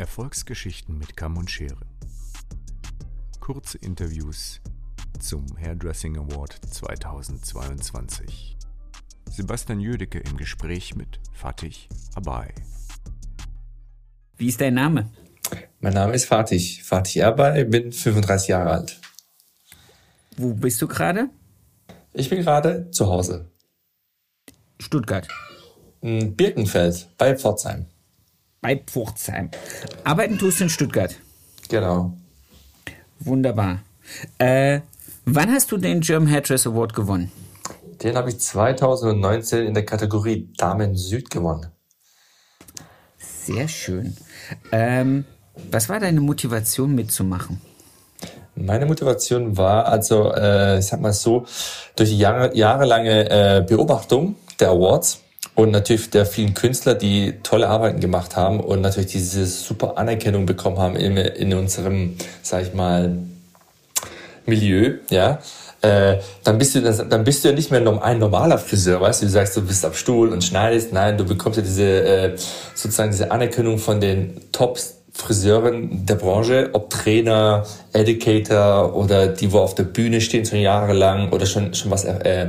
Erfolgsgeschichten mit Kamm und Schere. Kurze Interviews zum Hairdressing Award 2022. Sebastian Jödecke im Gespräch mit Fatih Abai. Wie ist dein Name? Mein Name ist Fatih. Fatih Abai, bin 35 Jahre alt. Wo bist du gerade? Ich bin gerade zu Hause. Stuttgart. Birkenfeld bei Pforzheim. Bei Pforzheim. Arbeiten tust du in Stuttgart. Genau. Wunderbar. Äh, wann hast du den German Hairdress Award gewonnen? Den habe ich 2019 in der Kategorie Damen Süd gewonnen. Sehr schön. Ähm, was war deine Motivation mitzumachen? Meine Motivation war also, äh, ich sag mal so, durch die Jahre, jahrelange äh, Beobachtung der Awards und natürlich der vielen Künstler, die tolle Arbeiten gemacht haben und natürlich diese super Anerkennung bekommen haben in, in unserem, sag ich mal, Milieu, ja, äh, dann bist du dann bist du ja nicht mehr ein normaler Friseur, weißt du, du sagst, du bist am Stuhl und schneidest, nein, du bekommst ja diese äh, sozusagen diese Anerkennung von den Tops Friseuren der Branche, ob Trainer, Educator oder die, wo auf der Bühne stehen schon jahrelang oder schon schon was äh,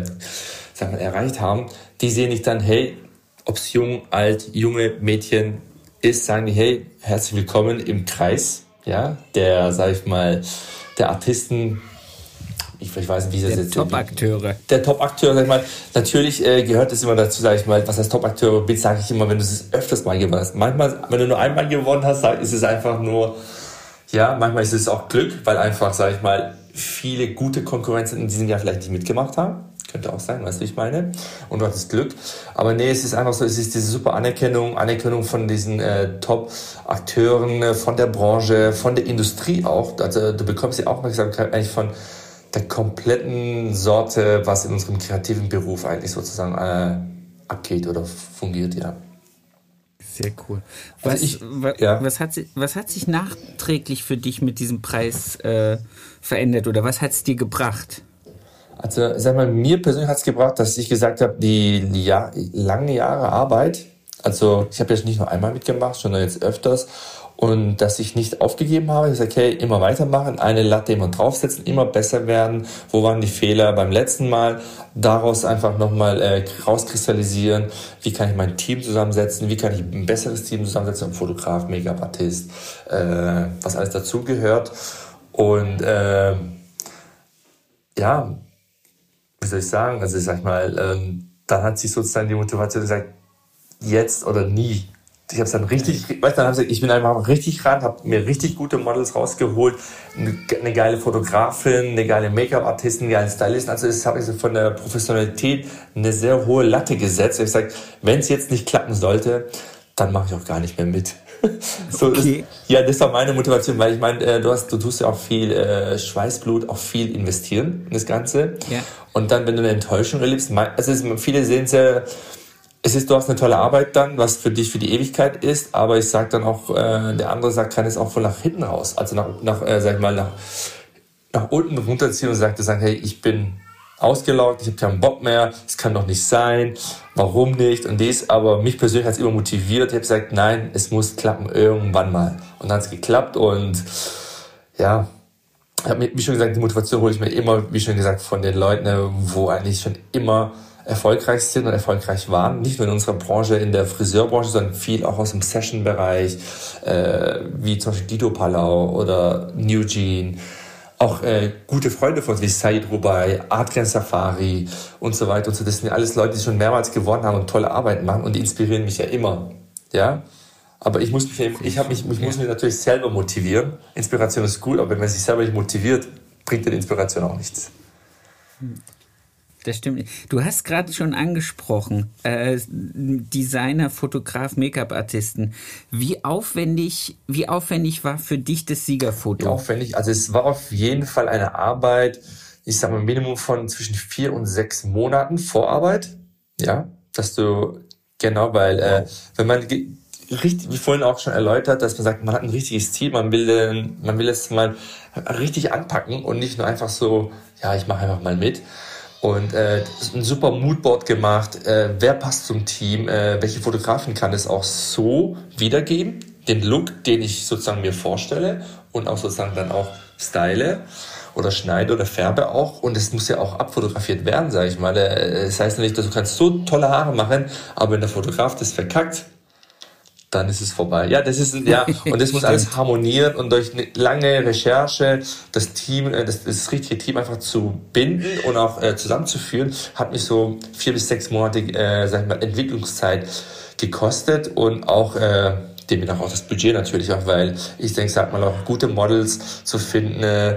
sag mal, erreicht haben, die sehen nicht dann, hey, ob's jung, alt, junge Mädchen ist, sagen die, hey, herzlich willkommen im Kreis, ja, der, sag ich mal, der Artisten, ich, ich weiß nicht, wie das der jetzt Top-Akteure. Der Top-Akteur, sag ich mal. Natürlich äh, gehört es immer dazu, sag ich mal, was heißt Top-Akteure bist, sage ich immer, wenn du es öfters mal gewonnen hast. Manchmal, wenn du nur einmal gewonnen hast, ist es einfach nur, ja, manchmal ist es auch Glück, weil einfach, sag ich mal, viele gute Konkurrenzen in diesem Jahr vielleicht nicht mitgemacht haben. Könnte auch sein, weißt du, ich meine? Und du hattest Glück. Aber nee, es ist einfach so, es ist diese super Anerkennung, Anerkennung von diesen äh, Top-Akteuren, äh, von der Branche, von der Industrie auch. Also du bekommst ja Aufmerksamkeit eigentlich von der kompletten Sorte, was in unserem kreativen Beruf eigentlich sozusagen äh, abgeht oder fungiert, ja. Sehr cool. Was, also ich, was, ja. was, hat, was hat sich nachträglich für dich mit diesem Preis äh, verändert oder was hat es dir gebracht? Also, sag mal, mir persönlich hat es gebracht, dass ich gesagt habe, die Jahr, lange Jahre Arbeit, also ich habe jetzt nicht nur einmal mitgemacht, sondern jetzt öfters und dass ich nicht aufgegeben habe. Ich sage, okay, immer weitermachen, eine Latte immer draufsetzen, immer besser werden. Wo waren die Fehler beim letzten Mal? Daraus einfach nochmal äh, rauskristallisieren. Wie kann ich mein Team zusammensetzen? Wie kann ich ein besseres Team zusammensetzen? Fotograf, Make-up-Artist, äh, was alles dazugehört. Und äh, ja, wie soll ich sagen? Also ich sag mal, ähm, dann hat sich sozusagen die Motivation gesagt, jetzt oder nie ich habe dann richtig, weißt du, dann hab ich, ich bin einfach richtig ran, habe mir richtig gute Models rausgeholt, eine, eine geile Fotografin, eine geile Make-up-Artistin, einen geilen Stylist. Also habe ich so von der Professionalität eine sehr hohe Latte gesetzt. Ich sage, wenn es jetzt nicht klappen sollte, dann mache ich auch gar nicht mehr mit. so okay. ist, ja, das war meine Motivation, weil ich meine, äh, du hast, du tust ja auch viel äh, Schweißblut, auch viel investieren in das Ganze. Ja. Und dann, wenn du eine Enttäuschung erlebst, also ist, viele sehen es ja es ist, du hast eine tolle Arbeit dann, was für dich für die Ewigkeit ist, aber ich sag dann auch, äh, der andere sagt, kann es auch von nach hinten raus, also nach, nach äh, sag ich mal, nach, nach unten runterziehen und sagt, sagen, hey, ich bin ausgelaugt, ich habe keinen Bock mehr, es kann doch nicht sein, warum nicht? Und dies, aber mich persönlich hat es immer motiviert, ich habe gesagt, nein, es muss klappen. Irgendwann mal. Und dann hat es geklappt und ja, wie schon gesagt, die Motivation hole ich mir immer, wie schon gesagt, von den Leuten, wo eigentlich schon immer erfolgreich sind und erfolgreich waren. Nicht nur in unserer Branche, in der Friseurbranche, sondern viel auch aus dem Session-Bereich, äh, wie zum Beispiel Guido Palau oder New Jean. Auch äh, gute Freunde von uns wie Said Rubai, Adrian Safari und so weiter und so. Das sind alles Leute, die schon mehrmals gewonnen haben und tolle Arbeit machen und die inspirieren mich ja immer. Ja, aber ich muss mich, ich mich, ich muss mich natürlich selber motivieren. Inspiration ist gut, aber wenn man sich selber nicht motiviert, bringt die Inspiration auch nichts. Das stimmt. Du hast gerade schon angesprochen, äh, Designer, Fotograf, Make-up-Artisten. Wie aufwendig, wie aufwendig war für dich das Siegerfoto? Wie aufwendig? Also es war auf jeden Fall eine Arbeit, ich sage mal Minimum von zwischen vier und sechs Monaten Vorarbeit. Ja, dass du genau, weil äh, wenn man richtig, wie vorhin auch schon erläutert, dass man sagt, man hat ein richtiges Ziel, man will, man will es mal richtig anpacken und nicht nur einfach so, ja, ich mache einfach mal mit. Und äh, ein super Moodboard gemacht. Äh, wer passt zum Team? Äh, welche Fotografen kann es auch so wiedergeben? den Look, den ich sozusagen mir vorstelle und auch sozusagen dann auch style oder schneide oder färbe auch und es muss ja auch abfotografiert werden, sage ich mal. Äh, das heißt nicht, dass du kannst so tolle Haare machen, aber wenn der Fotograf das verkackt, dann ist es vorbei. Ja, das ist ja und das muss alles harmonieren und durch eine lange Recherche das Team, äh, das, das richtige Team einfach zu binden und auch äh, zusammenzuführen, hat mich so vier bis sechs Monate, äh, sag ich mal, Entwicklungszeit gekostet und auch äh, demnach auch das Budget natürlich auch, weil ich denke, sag mal auch gute Models zu finden äh,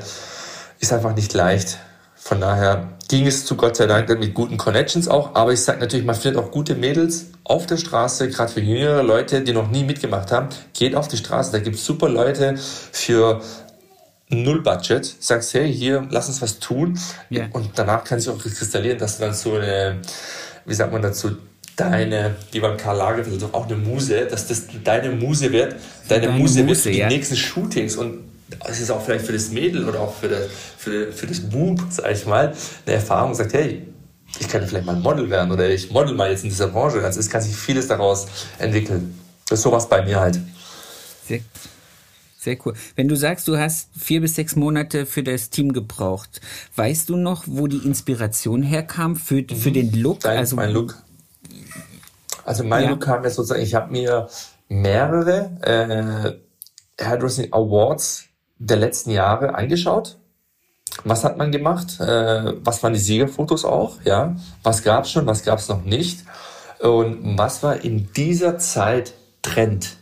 ist einfach nicht leicht. Von daher ging es zu Gott sei Dank mit guten Connections auch. Aber ich sage natürlich, man findet auch gute Mädels auf der Straße, gerade für jüngere Leute, die noch nie mitgemacht haben. Geht auf die Straße, da gibt es super Leute für null Budget. Sagst, hey, hier, lass uns was tun. Yeah. Und danach kann sich auch kristallieren, dass du dann so eine, wie sagt man dazu, deine, wie beim Karl Lagerfeld, also auch eine Muse, dass das deine Muse wird, deine, deine Muse, Muse wird für ja. die nächsten Shootings und es ist auch vielleicht für das Mädel oder auch für das, für, für das Bub, sag ich mal, eine Erfahrung, sagt, hey, ich kann vielleicht mal ein Model werden oder ich model mal jetzt in dieser Branche. Also es kann sich vieles daraus entwickeln. Das ist sowas bei mir halt. Sehr, sehr cool. Wenn du sagst, du hast vier bis sechs Monate für das Team gebraucht, weißt du noch, wo die Inspiration herkam für, mhm. für den Look? Dein, also mein Look. Also mein ja. Look kam ja sozusagen, ich habe mir mehrere äh, Hairdressing Awards der letzten Jahre eingeschaut. Was hat man gemacht? Äh, was waren die Siegerfotos auch? Ja, was gab es schon? Was gab es noch nicht? Und was war in dieser Zeit Trend?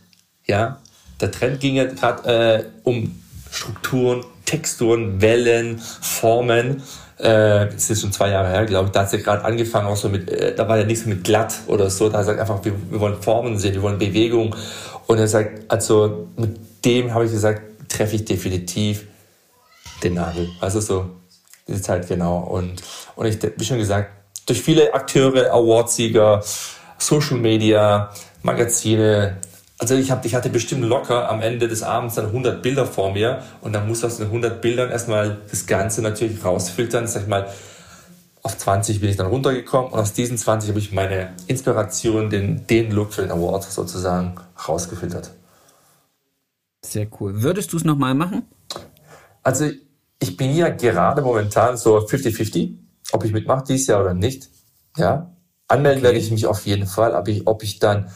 Ja, der Trend ging ja gerade äh, um Strukturen, Texturen, Wellen, Formen. Äh, ist schon zwei Jahre her, glaube ich. Da hat ja gerade angefangen, auch so mit, äh, da war ja nichts mit glatt oder so. Da sagt einfach, wir, wir wollen Formen sehen, wir wollen Bewegung. Und er sagt, also mit dem habe ich gesagt, treffe ich definitiv den Nagel. Also so diese Zeit genau. Und, und ich, wie schon gesagt, durch viele Akteure, Awardsieger, Social Media, Magazine, also ich, hab, ich hatte bestimmt locker am Ende des Abends dann 100 Bilder vor mir und dann muss aus den 100 Bildern erstmal das Ganze natürlich rausfiltern. Sag ich mal, auf 20 bin ich dann runtergekommen und aus diesen 20 habe ich meine Inspiration, den, den Look für den Award sozusagen rausgefiltert. Sehr cool. Würdest du es nochmal machen? Also ich bin ja gerade momentan so 50-50, ob ich mitmache dieses Jahr oder nicht. Ja, anmelden okay. werde ich mich auf jeden Fall, aber ich, ob ich dann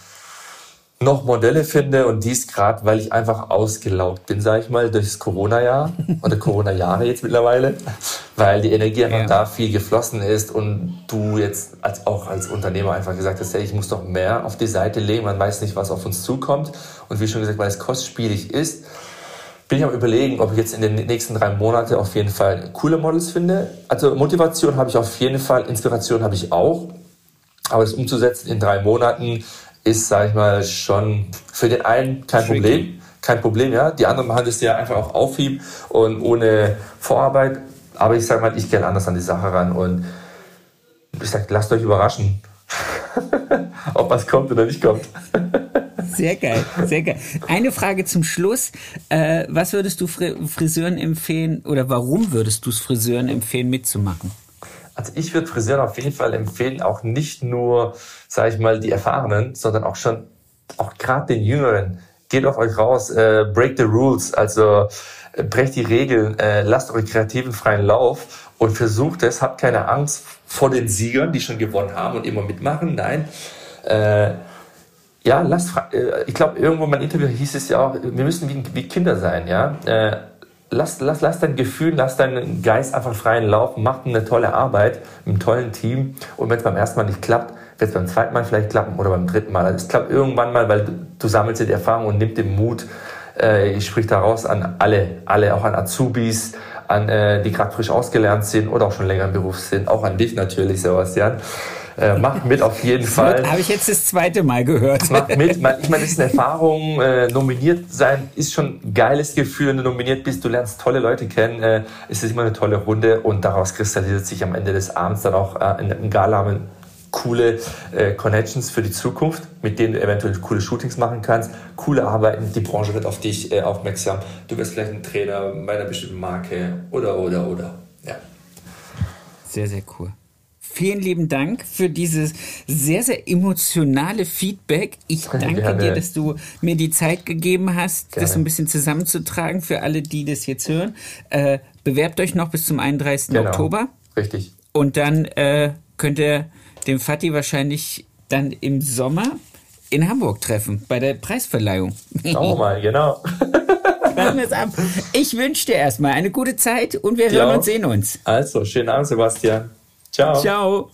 noch Modelle finde und dies gerade, weil ich einfach ausgelaugt bin, sage ich mal, durch das Corona-Jahr oder Corona-Jahre jetzt mittlerweile, weil die Energie einfach ja. da viel geflossen ist und du jetzt als, auch als Unternehmer einfach gesagt hast, hey, ich muss doch mehr auf die Seite legen, man weiß nicht, was auf uns zukommt und wie schon gesagt, weil es kostspielig ist, bin ich am überlegen, ob ich jetzt in den nächsten drei Monaten auf jeden Fall coole Models finde. Also Motivation habe ich auf jeden Fall, Inspiration habe ich auch, aber das umzusetzen in drei Monaten ist, sag ich mal, schon für den einen kein. Problem. Kein Problem, ja. Die anderen machen das ja einfach auch aufhieb und ohne Vorarbeit. Aber ich sag mal, ich gehe anders an die Sache ran und ich sag, lasst euch überraschen, ob was kommt oder nicht kommt. Sehr geil, sehr geil. Eine Frage zum Schluss. Äh, was würdest du Friseuren empfehlen oder warum würdest du es Friseuren empfehlen, mitzumachen? Also ich würde Friseuren auf jeden Fall empfehlen, auch nicht nur, sage ich mal, die Erfahrenen, sondern auch schon, auch gerade den Jüngeren. Geht auf euch raus, äh, break the rules, also äh, brecht die Regeln, äh, lasst eure kreativen freien Lauf und versucht es, habt keine Angst vor den Siegern, die schon gewonnen haben und immer mitmachen. Nein, äh, ja, lasst, äh, ich glaube, irgendwo in meinem Interview hieß es ja auch, wir müssen wie, wie Kinder sein, ja. Äh, lass, lass, lass dein Gefühl, lass deinen Geist einfach freien Lauf, mach eine tolle Arbeit mit einem tollen Team. Und wenn es beim ersten Mal nicht klappt, wird es beim zweiten Mal vielleicht klappen oder beim dritten Mal. Es klappt irgendwann mal, weil du, du sammelst dir die Erfahrung und nimmst den Mut. Äh, ich sprich daraus an alle, alle, auch an Azubis, an äh, die gerade frisch ausgelernt sind oder auch schon länger im Beruf sind, auch an dich natürlich, Sebastian. Äh, macht mit auf jeden Fall. Habe ich jetzt das zweite Mal gehört. Macht mit. Ich meine, das ist eine Erfahrung. Äh, nominiert sein ist schon ein geiles Gefühl, wenn du nominiert bist. Du lernst tolle Leute kennen. Äh, es ist immer eine tolle Runde und daraus kristallisiert sich am Ende des Abends dann auch äh, in, in Galamen coole äh, Connections für die Zukunft, mit denen du eventuell coole Shootings machen kannst, coole Arbeiten, die Branche wird auf dich äh, aufmerksam. Du wirst vielleicht ein Trainer bei einer bestimmten Marke oder, oder, oder. Ja. Sehr, sehr cool. Vielen lieben Dank für dieses sehr, sehr emotionale Feedback. Ich danke Gerne. dir, dass du mir die Zeit gegeben hast, Gerne. das ein bisschen zusammenzutragen für alle, die das jetzt hören. Äh, bewerbt euch noch bis zum 31. Genau. Oktober. Richtig. Und dann äh, könnt ihr den Fatih wahrscheinlich dann im Sommer in Hamburg treffen, bei der Preisverleihung. Schauen wir mal, genau. Warten wir ab. Ich wünsche dir erstmal eine gute Zeit und wir hören und sehen uns. Also, schönen Abend, Sebastian. Ciao. Ciao.